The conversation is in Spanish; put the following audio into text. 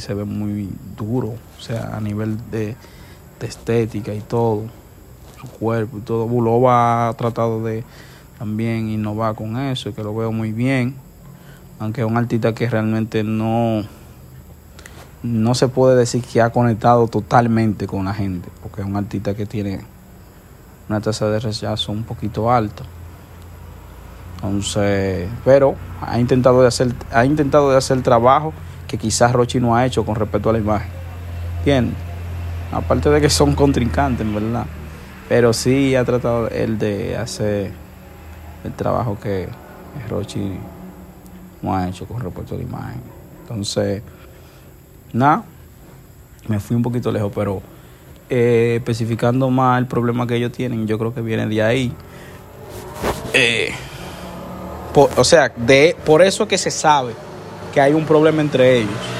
Se ve muy duro, o sea, a nivel de, estética y todo, su cuerpo y todo. Bulova ha tratado de también innovar con eso, que lo veo muy bien, aunque es un artista que realmente no, no se puede decir que ha conectado totalmente con la gente, porque es un artista que tiene una tasa de rechazo un poquito alta. Entonces, pero ha intentado de hacer, ha intentado de hacer trabajo que quizás Rochi no ha hecho con respecto a la imagen. ¿Entiendes? Aparte de que son contrincantes, verdad. Pero sí ha tratado él de hacer el trabajo que Rochi no ha hecho con respecto a la imagen. Entonces, nada, me fui un poquito lejos, pero eh, especificando más el problema que ellos tienen, yo creo que viene de ahí. Eh, o sea, de, por eso que se sabe que hay un problema entre ellos.